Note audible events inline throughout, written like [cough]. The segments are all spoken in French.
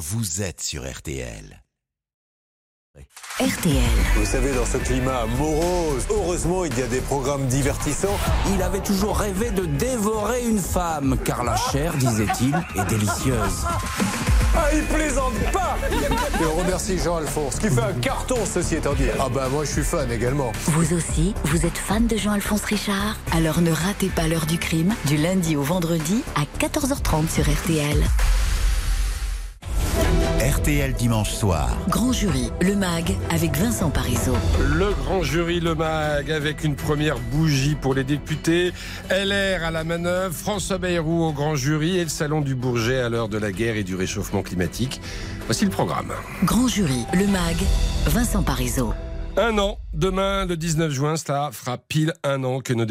vous êtes sur RTL. RTL. Vous savez, dans ce climat morose, heureusement, il y a des programmes divertissants. Il avait toujours rêvé de dévorer une femme, car la chair, disait-il, est délicieuse. Ah, il plaisante pas Et on remercie Jean-Alphonse, qui fait un carton, ceci étant dit. Ah bah moi, je suis fan également. Vous aussi, vous êtes fan de Jean-Alphonse Richard? Alors ne ratez pas l'heure du crime, du lundi au vendredi à 14h30 sur RTL. RTL dimanche soir. Grand jury, le MAG, avec Vincent Parisot. Le grand jury, le MAG, avec une première bougie pour les députés. LR à la manœuvre, François Bayrou au grand jury et le salon du Bourget à l'heure de la guerre et du réchauffement climatique. Voici le programme. Grand jury, le MAG, Vincent Parisot. Un an, demain le 19 juin, cela fera pile un an que nos,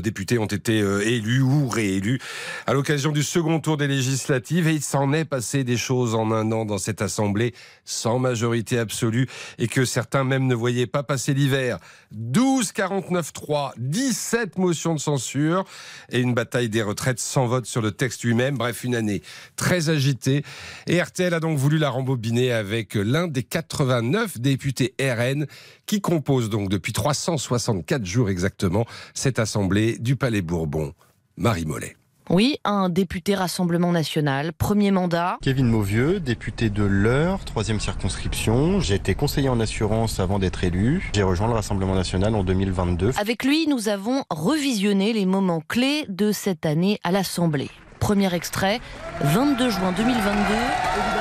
députés ont été euh, élus ou réélus à l'occasion du second tour des législatives et il s'en est passé des choses en un an dans cette assemblée sans majorité absolue et que certains même ne voyaient pas passer l'hiver. 12 49 3, 17 motions de censure et une bataille des retraites sans vote sur le texte lui-même. Bref, une année très agitée et RTL a donc voulu la rembobiner avec l'un des 89 députés RN qui compose donc depuis 364 jours exactement cette assemblée du Palais Bourbon. Marie Mollet. Oui, un député Rassemblement National, premier mandat. Kevin Mauvieux, député de l'Eure, troisième circonscription. J'ai été conseiller en assurance avant d'être élu. J'ai rejoint le Rassemblement National en 2022. Avec lui, nous avons revisionné les moments clés de cette année à l'Assemblée. Premier extrait, 22 juin 2022.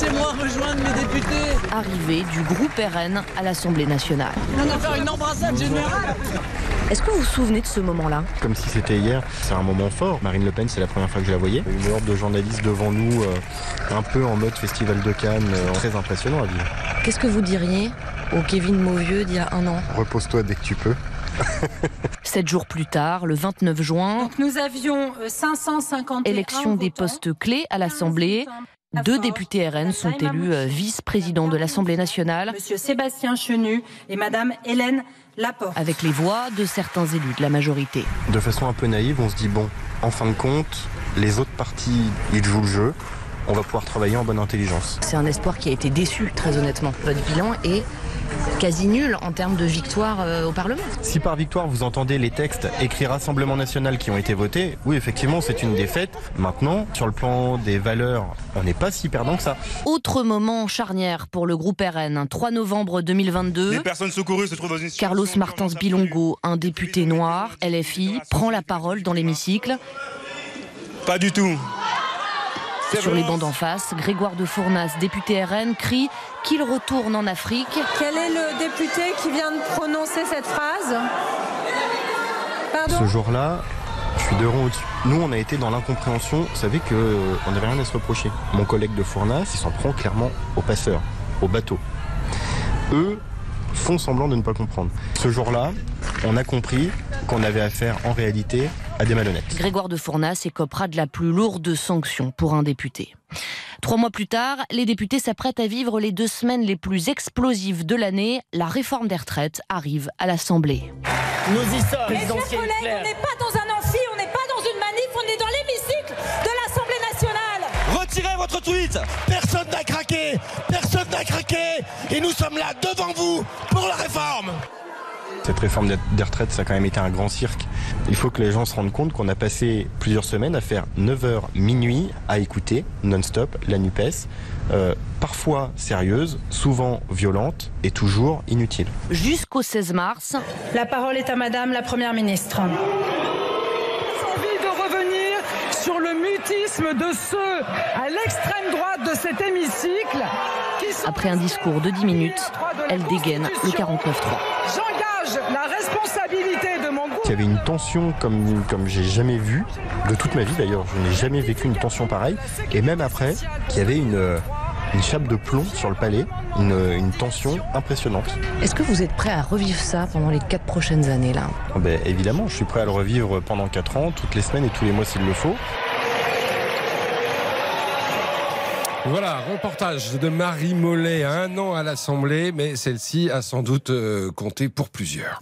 Laissez-moi rejoindre mes députés. Arrivée du groupe RN à l'Assemblée nationale. On va faire une embrassade générale. Est-ce que vous vous souvenez de ce moment-là? Comme si c'était hier, c'est un moment fort. Marine Le Pen, c'est la première fois que je la voyais. Une horde de journalistes devant nous, euh, un peu en mode Festival de Cannes, euh, très impressionnant à vivre. Qu'est-ce que vous diriez au Kevin Mauvieux d'il y a un an? Repose-toi dès que tu peux. [laughs] Sept jours plus tard, le 29 juin, Nous avions euh, 550 élection des postes clés à l'Assemblée. Deux députés RN sont élus euh, vice-présidents de l'Assemblée nationale Monsieur Sébastien Chenu et Madame Hélène Laporte. avec les voix de certains élus de la majorité. De façon un peu naïve, on se dit bon, en fin de compte, les autres partis, ils jouent le jeu. On va pouvoir travailler en bonne intelligence. C'est un espoir qui a été déçu, très honnêtement. Votre bilan est quasi nul en termes de victoire euh, au Parlement. Si par victoire vous entendez les textes écrits Rassemblement National qui ont été votés, oui effectivement c'est une défaite. Maintenant, sur le plan des valeurs, on n'est pas si perdant que ça. Autre moment charnière pour le groupe RN, 3 novembre 2022. personnes secourues se trouvent dans une Carlos Martins Bilongo, un député noir, LFI, prend la parole dans l'hémicycle. Pas du tout. Sur les bancs d'en face, Grégoire de Fournas, député RN, crie qu'il retourne en Afrique. Quel est le député qui vient de prononcer cette phrase? Pardon? Ce jour-là, je suis de rond au-dessus. Nous, on a été dans l'incompréhension. Vous savez que euh, n'avait rien à se reprocher. Mon collègue de Fournas, il s'en prend clairement aux passeurs, aux bateaux. Eux font semblant de ne pas comprendre. Ce jour-là, on a compris qu'on avait affaire en réalité à des malhonnêtes. Grégoire de Fournas écopera de la plus lourde sanction pour un député. Trois mois plus tard, les députés s'apprêtent à vivre les deux semaines les plus explosives de l'année. La réforme des retraites arrive à l'Assemblée. Nous y sommes. Mes chers collègues, on n'est pas dans un amphi, on n'est pas dans une manif, on est dans l'hémicycle de l'Assemblée nationale. Retirez votre tweet Personne n'a craqué Personne n'a craqué Et nous sommes là devant vous pour la réforme Cette réforme des- retraites, ça a quand même été un grand cirque. Il faut que les gens se rendent compte qu'on a passé plusieurs semaines à faire 9h minuit à écouter non-stop la NUPES, euh, parfois sérieuse, souvent violente et toujours inutile. Jusqu'au 16 mars, La parole est à Madame la Première ministre. envie de revenir sur le mutisme de ceux à l'extrême droite de cet hémicycle qui sont après un discours de 10 minutes, elle dégaine le 49-3. La responsabilité de mon groupe. Il y avait une tension comme, comme j'ai jamais vu, de toute ma vie d'ailleurs, je n'ai jamais vécu une tension pareille. Et même après, qu'il y avait une, euh, une chape de plomb sur le palais, une, une tension impressionnante. Est-ce que vous êtes prêt à revivre ça pendant les quatre prochaines années là? Ah Ben, évidemment, je suis prêt à le revivre pendant 4 ans, toutes les semaines et tous les mois s'il le faut. Voilà, reportage de Marie Mollet, un an à l'Assemblée, mais celle-ci a sans doute euh, compté pour plusieurs.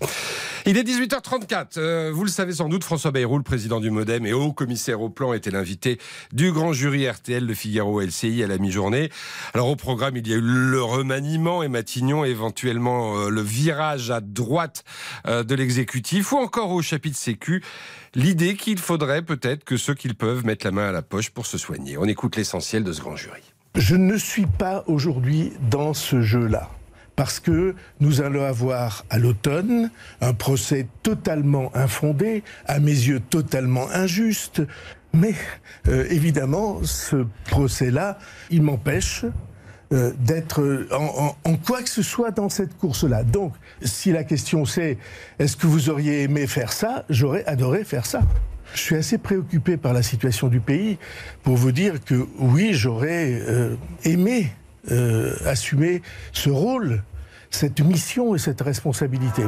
Il est 18h34. Euh, vous le savez sans doute, François Bayrou, le président du Modem et haut commissaire au plan, était l'invité du grand jury RTL, le Figaro LCI à la mi-journée. Alors au programme, il y a eu le remaniement et Matignon, éventuellement euh, le virage à droite euh, de l'exécutif, ou encore au chapitre Sécu, l'idée qu'il faudrait peut-être que ceux qui peuvent mettent la main à la poche pour se soigner. On écoute l'essentiel de ce grand jury. Je ne suis pas aujourd'hui dans ce jeu-là parce que nous allons avoir à l'automne un procès totalement infondé, à mes yeux totalement injuste, mais euh, évidemment ce procès-là, il m'empêche euh, d'être en, quoi que ce soit dans cette course-là. Donc, si la question c'est est-ce que vous auriez aimé faire ça, j'aurais adoré faire ça. Je suis assez préoccupé par la situation du pays pour vous dire que oui, j'aurais euh, aimé euh, assumer ce rôle, cette mission et cette responsabilité.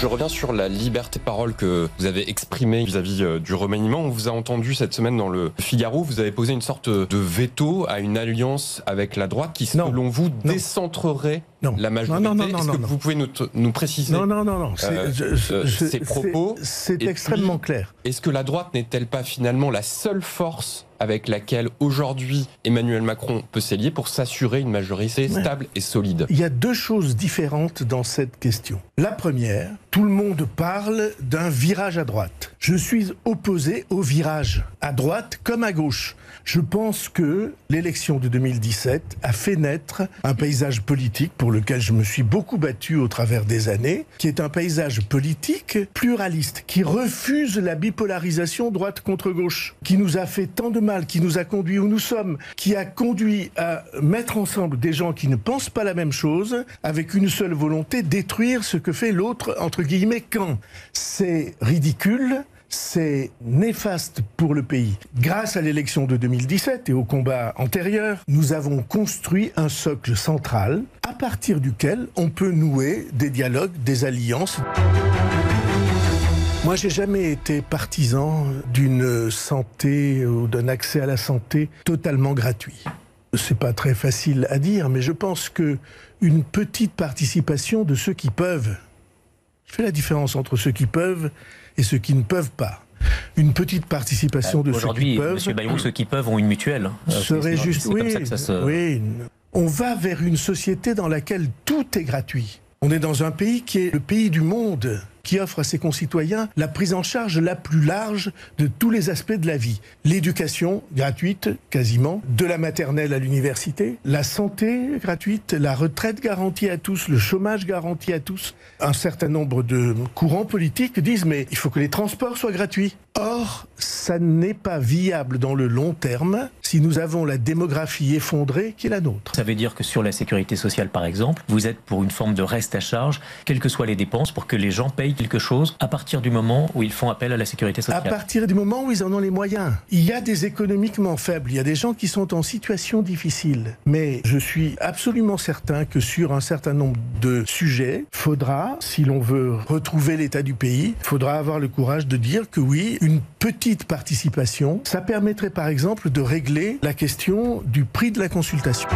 Je reviens sur la liberté de parole que vous avez exprimée vis-à-vis euh, du remaniement. On vous a entendu cette semaine dans le Figaro. Vous avez posé une sorte de veto à une alliance avec la droite qui, selon vous, décentrerait la majorité. Non, non, non, Est-ce que vous pouvez nous, nous, préciser Non, non, non, non. Euh, ces propos C'est extrêmement clair. Est-ce que la droite n'est-elle pas finalement la seule force avec laquelle aujourd'hui Emmanuel Macron peut s'allier pour s'assurer une majorité stable et solide Il y a deux choses différentes dans cette question. La première, tout le monde parle d'un virage à droite. Je suis opposé au virage à droite comme à gauche. Je pense que l'élection de 2017 a fait naître un paysage politique pour lequel je me suis beaucoup battu au travers des années, qui est un paysage politique pluraliste, qui refuse la bipolarisation droite contre gauche, qui nous a fait tant de mal, qui nous a conduit où nous sommes, qui a conduit à mettre ensemble des gens qui ne pensent pas la même chose, avec une seule volonté, détruire ce que fait l'autre, entre quand. C'est ridicule, c'est néfaste pour le pays. Grâce à l'élection de 2017 et au combat antérieur, nous avons construit un socle central à partir duquel on peut nouer des dialogues, des alliances. Moi, j'ai jamais été partisan d'une santé ou d'un accès à la santé totalement gratuit. C'est pas très facile à dire, mais je pense que une petite participation de ceux qui peuvent. Je fais la différence entre ceux qui peuvent et ceux qui ne peuvent pas. Une petite participation de ceux qui peuvent. Monsieur Bayrou, ceux qui peuvent ont une mutuelle. Euh, serait juste. Oui, oui. On va vers une société dans laquelle tout est gratuit. On est dans un pays qui est le pays du monde offre à ses concitoyens la prise en charge la plus large de tous les aspects de la vie. L'éducation gratuite, quasiment, de la maternelle à l'université, la santé gratuite, la retraite garantie à tous, le chômage garanti à tous. Un certain nombre de courants politiques disent mais il faut que les transports soient gratuits. Or, ça n'est pas viable dans le long terme si nous avons la démographie effondrée qui est la nôtre. Ça veut dire que sur la sécurité sociale, par exemple, vous êtes pour une forme de reste à charge, quelles que soient les dépenses, pour que les gens payent quelque chose à partir du moment où ils font appel à la sécurité sociale. À partir du moment où ils en ont les moyens. Il y a des économiquement faibles, il y a des gens qui sont en situation difficile. Mais je suis absolument certain que sur un certain nombre de sujets, faudra, si l'on veut retrouver l'état du pays, faudra avoir le courage de dire que oui, une petite participation, ça permettrait par exemple de régler la question du prix de la consultation.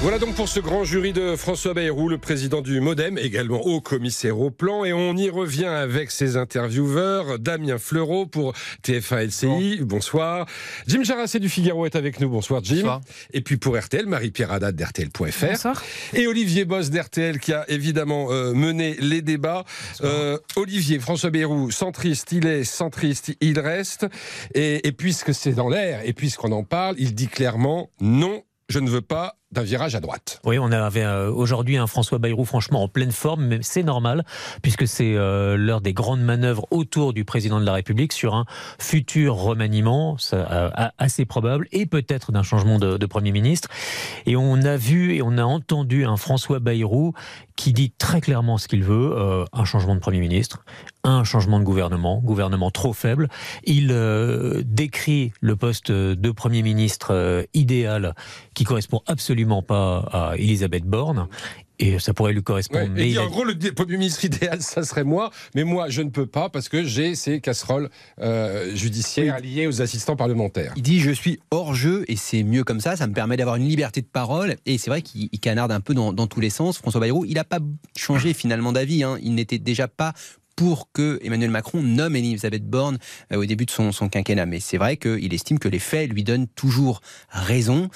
Voilà donc pour ce grand jury de François Bayrou, le président du Modem, également haut commissaire au plan. Et on y revient avec ses intervieweurs. Damien Fleureau pour TF1 LCI. Bonsoir. Jim Jarassé du Figaro est avec nous. Bonsoir, Jim. Bonsoir. Et puis pour RTL, Marie-Pierre Haddad d'RTL.fr. Bonsoir. Et Olivier Boss d'RTL qui a évidemment euh, mené les débats. Euh, Olivier, François Bayrou, centriste, il est centriste, il reste. Et, et puisque c'est dans l'air, et puisqu'on en parle, il dit clairement non, je ne veux pas d'un virage à droite. Oui, on avait euh, aujourd'hui un François Bayrou franchement en pleine forme, mais c'est normal, puisque c'est euh, l'heure des grandes manœuvres autour du président de la République sur un futur remaniement euh, assez probable, et peut-être d'un changement de, Premier ministre. Et on a vu et on a entendu un François Bayrou qui dit très clairement ce qu'il veut, un changement de Premier ministre, un changement de gouvernement, gouvernement trop faible. Il décrit le poste de Premier ministre idéal qui correspond absolument pas à Elisabeth Borne et ça pourrait lui correspondre. Ouais, mais il dit, en gros, le Premier ministre idéal, ça serait moi, mais moi, je ne peux pas parce que j'ai ces casseroles euh, judiciaires oui. liées aux assistants parlementaires. Il dit je suis hors jeu et c'est mieux comme ça, ça me permet d'avoir une liberté de parole. Et c'est vrai qu'il canarde un peu dans, dans, tous les sens. François Bayrou, il n'a pas changé finalement d'avis. Hein. Il n'était déjà pas pour que Emmanuel Macron nomme Elisabeth Borne euh, au début de son, son quinquennat. Mais c'est vrai qu'il estime que les faits lui donnent toujours raison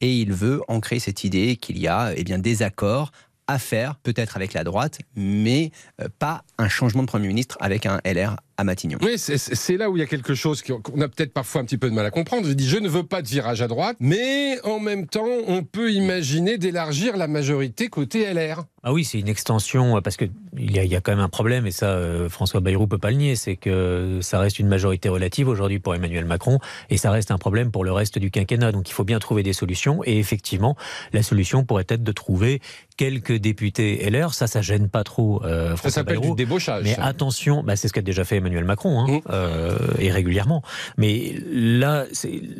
et il veut ancrer cette idée qu'il y a eh bien, des accords à faire, peut-être avec la droite, mais euh, pas un changement de Premier ministre avec un LR à Matignon. Oui, c'est là où il y a quelque chose qu'on a peut-être parfois un petit peu de mal à comprendre. Je dis, je ne veux pas de virage à droite, mais en même temps, on peut imaginer d'élargir la majorité côté LR. Ah oui, c'est une extension, parce qu'il y, a, il y a quand même un problème, et ça, euh, François Bayrou peut pas le nier, c'est que ça reste une majorité relative aujourd'hui pour Emmanuel Macron, et ça reste un problème pour le reste du quinquennat. Donc il faut bien trouver des solutions, et effectivement, la solution pourrait être de trouver quelques députés LR. Ça, ça gêne pas trop euh, François Ça s'appelle du débauchage. Mais attention, bah, c'est ce qu'a déjà fait Emmanuel Macron, hein, mmh. euh, et régulièrement. Mais là,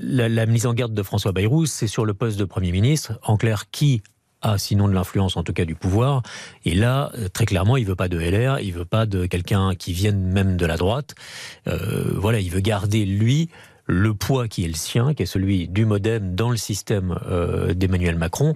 la, la mise en garde de François Bayrou, c'est sur le poste de Premier ministre. En clair, qui a sinon de l'influence, en tout cas du pouvoir. Et là, très clairement, il veut pas de LR, il veut pas de quelqu'un qui vienne même de la droite. Euh, voilà, il veut garder lui le poids qui est le sien, qui est celui du MoDem dans le système euh, d'Emmanuel Macron.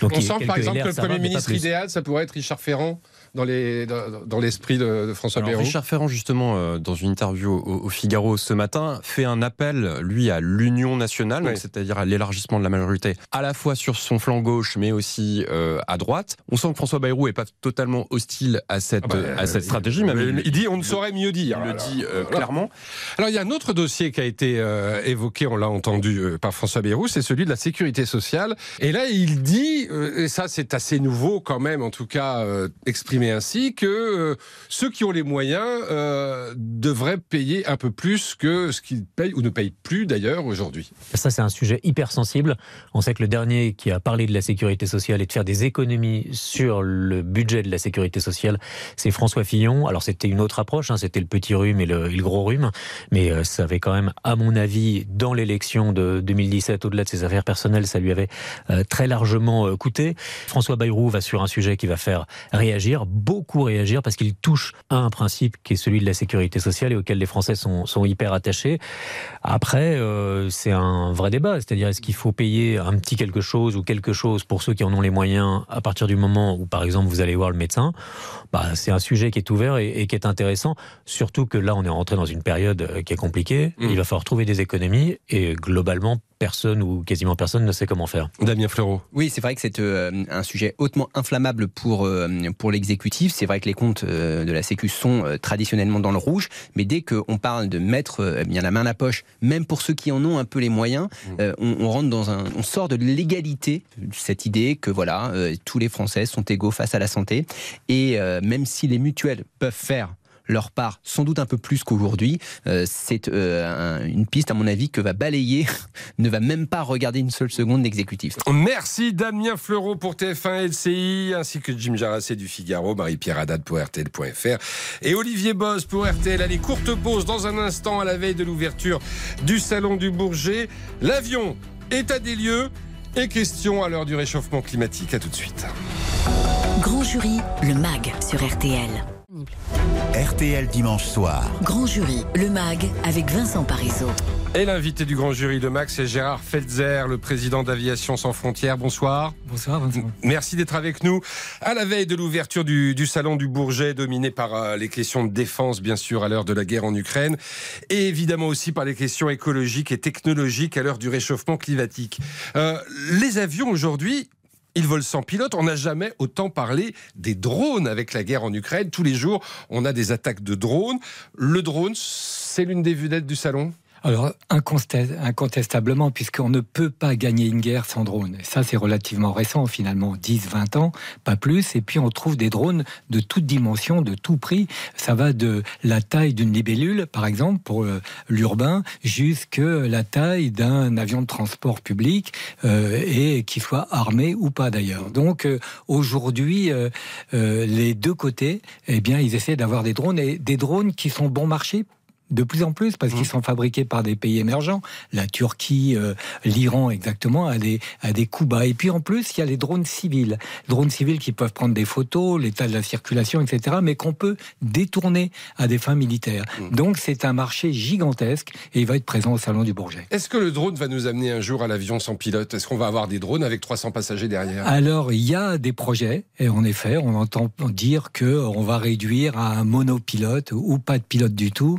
Donc, On sent par exemple LR, que le Premier ministre idéal, ça pourrait être Richard Ferrand dans l'esprit dans, de, de, François Bayrou Richard Ferrand, justement, euh, dans une interview au, au, Figaro ce matin, fait un appel, lui, à l'union nationale, oui. c'est-à-dire à, l'élargissement de la majorité, à la fois sur son flanc gauche, mais aussi euh, à droite. On sent que François Bayrou n'est pas totalement hostile à cette, ah bah, à cette stratégie. Même il, il, dit on ne saurait mieux dire. Il le dit euh, clairement. Alors, il y a un autre dossier qui a été évoqué, on l'a entendu par François Bayrou, c'est celui de la sécurité sociale. Et là, il dit, et ça c'est assez nouveau quand même, en tout cas exprimé ainsi, que euh, ceux qui ont les moyens euh, devraient payer un peu plus que ce qu'ils payent ou ne payent plus d'ailleurs aujourd'hui. Ça, c'est un sujet hyper sensible. On sait que le dernier qui a parlé de la sécurité sociale et de faire des économies sur le budget de la sécurité sociale, c'est François Fillon. Alors, c'était une autre approche, hein, c'était le petit rhume et le, gros rhume, mais euh, ça avait quand même, à mon avis, dans l'élection de 2017, au-delà de ses affaires personnelles, ça lui avait très largement coûté. François Bayrou va sur un sujet qui va faire réagir, beaucoup réagir, parce qu'il touche à un principe qui est celui de la sécurité sociale et auquel les Français sont, sont hyper attachés. Après, euh, c'est un vrai débat, c'est-à-dire est-ce qu'il faut payer un petit quelque chose ou quelque chose pour ceux qui en ont les moyens à partir du moment où, par exemple, vous allez voir le médecin? Bah, C'est un sujet qui est ouvert et, et, qui est intéressant, surtout que là, on est rentré dans une période qui est compliquée. Mmh. Il va falloir trouver des économies et globalement, personne ou quasiment personne ne sait comment faire. Damien Fleureau. Oui, c'est vrai que c'est euh, un sujet hautement inflammable pour, euh, pour l'exécutif. C'est vrai que les comptes euh, de la Sécu sont euh, traditionnellement dans le rouge, mais dès qu'on parle de mettre euh, bien la main à la poche, même pour ceux qui en ont un peu les moyens, mmh. on, on, rentre dans un, on sort de l'égalité, cette idée que voilà, tous les Français sont égaux face à la santé, et même si les mutuelles peuvent faire leur part sans doute un peu plus qu'aujourd'hui. Euh, c'est euh, un, une piste, à mon avis, que va balayer, [laughs] ne va même pas regarder une seule seconde l'exécutif. Merci Damien Fleureau pour TF1 LCI, ainsi que Jim Jarassé du Figaro, Marie-Pierre Haddad pour RTL.fr et Olivier Boss pour RTL. Allez, courte pause dans un instant à la veille de l'ouverture du Salon du Bourget. L'avion, état des lieux et question à l'heure du réchauffement climatique. À tout de suite. Grand jury, le MAG sur RTL. RTL dimanche soir. Grand jury, le MAG avec Vincent Parisot. Et l'invité du Grand Jury de Max, c'est Gérard Felzer, le président d'Aviation Sans Frontières. Bonsoir. Bonsoir, Vincent. Merci d'être avec nous. À la veille de l'ouverture du, du, Salon du Bourget, dominé par euh, les questions de défense, bien sûr, à l'heure de la guerre en Ukraine, et évidemment aussi par les questions écologiques et technologiques à l'heure du réchauffement climatique. Euh, les avions aujourd'hui, ils volent sans pilote. On n'a jamais autant parlé des drones avec la guerre en Ukraine. Tous les jours, on a des attaques de drones. Le drone, c'est l'une des vedettes du salon? Alors, incontestablement, puisqu'on ne peut pas gagner une guerre sans drone. Ça, c'est relativement récent, finalement, 10, 20 ans, pas plus. Et puis, on trouve des drones de toutes dimensions, de tout prix. Ça va de la taille d'une libellule, par exemple, pour euh, l'urbain, jusqu'à la taille d'un avion de transport public, euh, et qui soit armé ou pas, d'ailleurs. Donc, euh, aujourd'hui, les deux côtés, eh bien, ils essaient d'avoir des drones, et des drones qui sont bon marché de plus en plus parce qu'ils sont fabriqués par des pays émergents, la Turquie, euh, l'Iran exactement, à des, à des coups bas. Et puis en plus, il y a les drones civils. Drones civils qui peuvent prendre des photos, l'état de la circulation, etc., mais qu'on peut détourner à des fins militaires. Donc c'est un marché gigantesque et il va être présent au Salon du Bourget. Est-ce que le drone va nous amener un jour à l'avion sans pilote? Est-ce qu'on va avoir des drones avec 300 passagers derrière? Alors, il y a des projets, et en effet, on entend dire qu'on va réduire à un monopilote ou pas de pilote du tout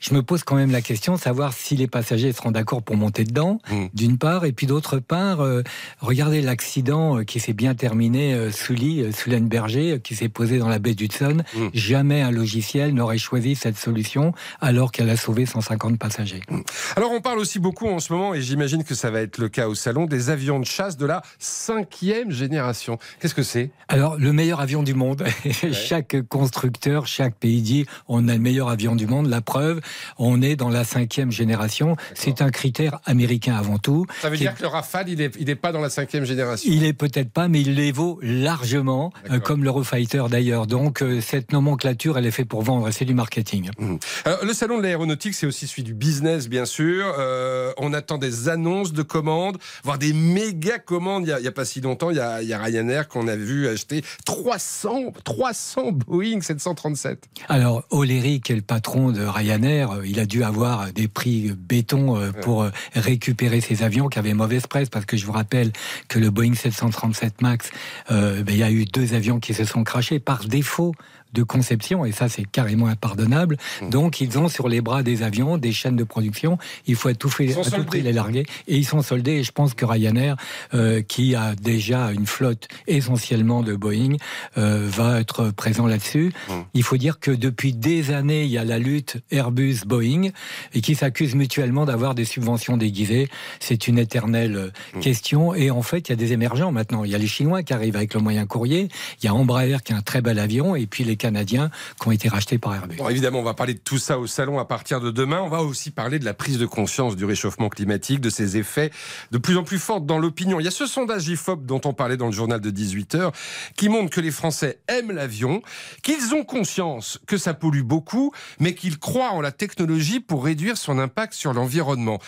je me pose quand même la question de savoir si les passagers seront d'accord pour monter dedans, Hmm. d'une part, et puis d'autre part, euh, regardez l'accident euh, qui s'est bien terminé euh, sous Lee, euh, sous Berger, euh, qui s'est posé dans la baie d'Hudson. Hmm. Jamais un logiciel n'aurait choisi cette solution alors qu'elle a sauvé 150 passagers. Alors on parle aussi beaucoup en ce moment, et j'imagine que ça va être le cas au salon, des avions de chasse de la cinquième génération. Qu'est-ce que c'est? Alors, le meilleur avion du monde. [laughs] chaque constructeur, chaque pays dit on a le meilleur avion du monde. La preuve, on est dans la cinquième génération. C'est un critère américain avant tout. Ça veut dire est- que le Rafale, il n'est il est pas dans la cinquième génération Il est peut-être pas, mais il les vaut largement, euh, comme l'Eurofighter d'ailleurs. Donc euh, cette nomenclature, elle est faite pour vendre, c'est du marketing. Alors, le salon de l'aéronautique, c'est aussi celui du business, bien sûr. Euh, on attend des annonces de commandes, voire des méga commandes. Il n'y a, pas si longtemps, il y a, il y a Ryanair qu'on a vu acheter 300, 300 Boeing 737. Alors, O'Leary, qui est le patron de Ryanair, euh, il a dû avoir des prix béton euh, pour euh, récupérer ces avions qui avaient mauvaise presse, parce que je vous rappelle que le Boeing 737 MAX, euh, ben, il y a eu deux avions qui se sont crachés par défaut de conception, et ça c'est carrément impardonnable. Donc ils ont sur les bras des avions, des chaînes de production, il faut à tout, fait, à tout prix les larguer, et ils sont soldés, et je pense que Ryanair, euh, qui a déjà une flotte essentiellement de Boeing, euh, va être présent là-dessus. Il faut dire que depuis des années, il y a la lutte Airbus-Boeing, et qui s'accusent mutuellement d'avoir des subventions déguisées. C'est une éternelle euh, question, et en fait, il y a des émergents maintenant. Il y a les Chinois qui arrivent avec le moyen courrier, il y a Embraer qui a un très bel avion, et puis les Canadiens qui ont été rachetés par Airbus. Évidemment, on va parler de tout ça au salon à partir de demain. On va aussi parler de la prise de conscience du réchauffement climatique, de ses effets de plus en plus forts dans l'opinion. Il y a ce sondage IFOP dont on parlait dans le journal de 18h qui montre que les Français aiment l'avion, qu'ils ont conscience que ça pollue beaucoup, mais qu'ils croient en la technologie pour réduire son impact sur l'environnement.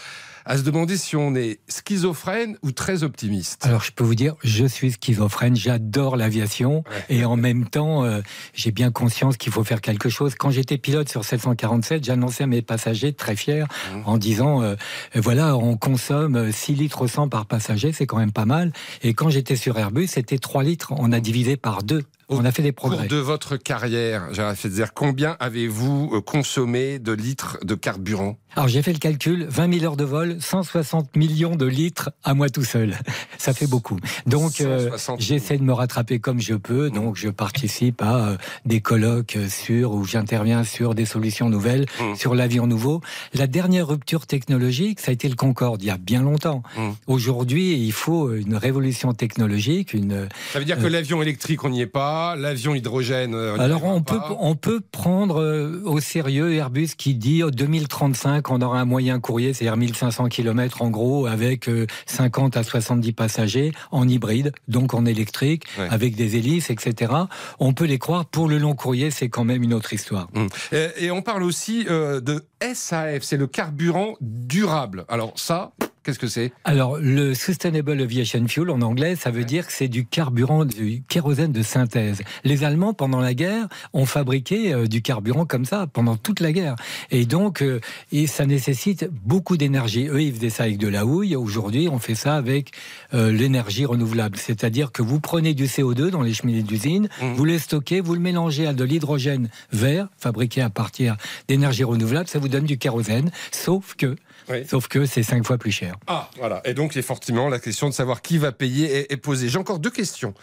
À se demander si on est schizophrène ou très optimiste. Alors je peux vous dire, je suis schizophrène, j'adore l'aviation et en même temps, euh, j'ai bien conscience qu'il faut faire quelque chose. Quand j'étais pilote sur 747, j'annonçais à mes passagers, très fiers, en disant, euh, voilà, on consomme euh, 6 litres au 100 par passager, c'est quand même pas mal. Et quand j'étais sur Airbus, c'était 3 litres, on a divisé par deux. On a fait des Au cours progrès. de votre carrière, Gérard dire combien avez-vous euh, consommé de litres de carburant? Alors j'ai fait le calcul, 20 000 heures de vol, 160 millions de litres à moi tout seul. Ça fait beaucoup. Donc euh, 160 j'essaie de me rattraper comme je peux. Donc je participe à euh, des colloques sur où j'interviens sur des solutions nouvelles, Mmh. sur l'avion nouveau. La dernière rupture technologique, ça a été le Concorde il y a bien longtemps. Mmh. Aujourd'hui, il faut une révolution technologique, une Ça veut dire que l'avion électrique, on n'y est pas, l'avion hydrogène. euh, alors on peut on peut prendre euh, au sérieux Airbus qui dit en 2035 on aura un moyen courrier, c'est-à-dire 1500 km en gros avec euh, 50 à 70 passagers en hybride, donc en électrique, Ouais. avec des hélices, etc. On peut les croire. Pour le long courrier, c'est quand même une autre histoire. Et, et on parle aussi euh, de SAF, c'est le carburant durable. Alors ça, qu'est-ce que c'est? Alors, le Sustainable Aviation Fuel, en anglais, ça veut dire que c'est du carburant, du kérosène de synthèse. Les Allemands, pendant la guerre, ont fabriqué euh, du carburant comme ça, pendant toute la guerre. Et donc, euh, et ça nécessite beaucoup d'énergie. Eux, ils faisaient ça avec de la houille. Aujourd'hui, on fait ça avec euh, l'énergie renouvelable. C'est-à-dire que vous prenez du CO2 dans les cheminées d'usine, vous le stockez, vous le mélangez à de l'hydrogène vert, fabriqué à partir d'énergie renouvelable, ça vous donne du kérosène, sauf que, sauf que c'est cinq fois plus cher. Ah, voilà. Et donc, effectivement, la question de savoir qui va payer est, est posée. J'ai encore deux questions.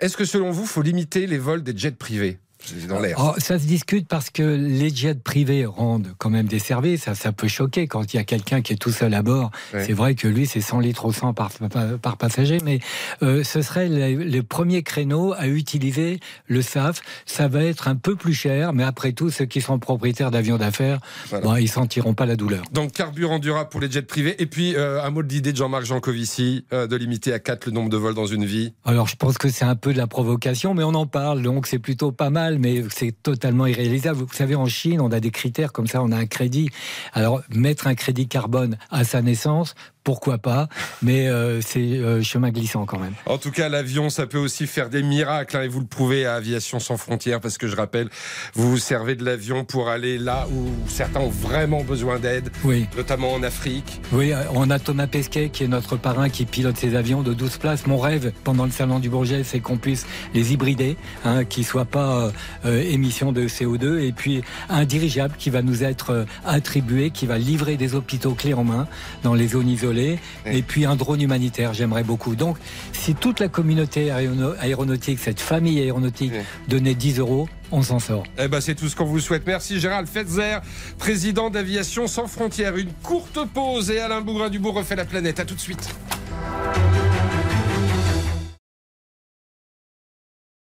Est-ce que, selon vous, faut limiter les vols des jets privés? C'est dans l'air. Oh, ça se discute parce que les jets privés rendent quand même des services. Ça, ça peut choquer quand il y a quelqu'un qui est tout seul à bord. Ouais. C'est vrai que lui, c'est 100 litres au 100 par, par, par passager, mais euh, ce serait le, le premier créneau à utiliser le SAF. Ça va être un peu plus cher, mais après tout, ceux qui sont propriétaires d'avions d'affaires, Voilà. bon, ils sentiront pas la douleur. Donc, carburant durable pour les jets privés. Et puis, euh, un mot de l'idée de Jean-Marc Jancovici euh, de limiter à 4 le nombre de vols dans une vie. Alors, je pense que c'est un peu de la provocation, mais on en parle, donc c'est plutôt pas mal. Mais c'est totalement irréalisable. Vous savez, en Chine, on a des critères comme ça, on a un crédit. Alors, mettre un crédit carbone à sa naissance, pourquoi pas, mais euh, c'est euh, chemin glissant quand même. En tout cas, l'avion, ça peut aussi faire des miracles, hein, et vous le prouvez à Aviation sans frontières, parce que je rappelle, vous vous servez de l'avion pour aller là où certains ont vraiment besoin d'aide, oui. notamment en Afrique. Oui, on a Thomas Pesquet, qui est notre parrain, qui pilote ces avions de 12 places. Mon rêve, pendant le salon du Bourget, c'est qu'on puisse les hybrider, hein, qu'ils ne soient pas euh, émissions de CO2, et puis un dirigeable qui va nous être attribué, qui va livrer des hôpitaux clés en main dans les zones isolées et puis un drone humanitaire, j'aimerais beaucoup. Donc, si toute la communauté aéronautique, cette famille aéronautique, donnait 10 euros, on s'en sort. Eh ben, c'est tout ce qu'on vous souhaite. Merci Gérald Fetzer, président d'Aviation sans frontières. Une courte pause et Alain Bougrain-Dubourg refait la planète. À tout de suite.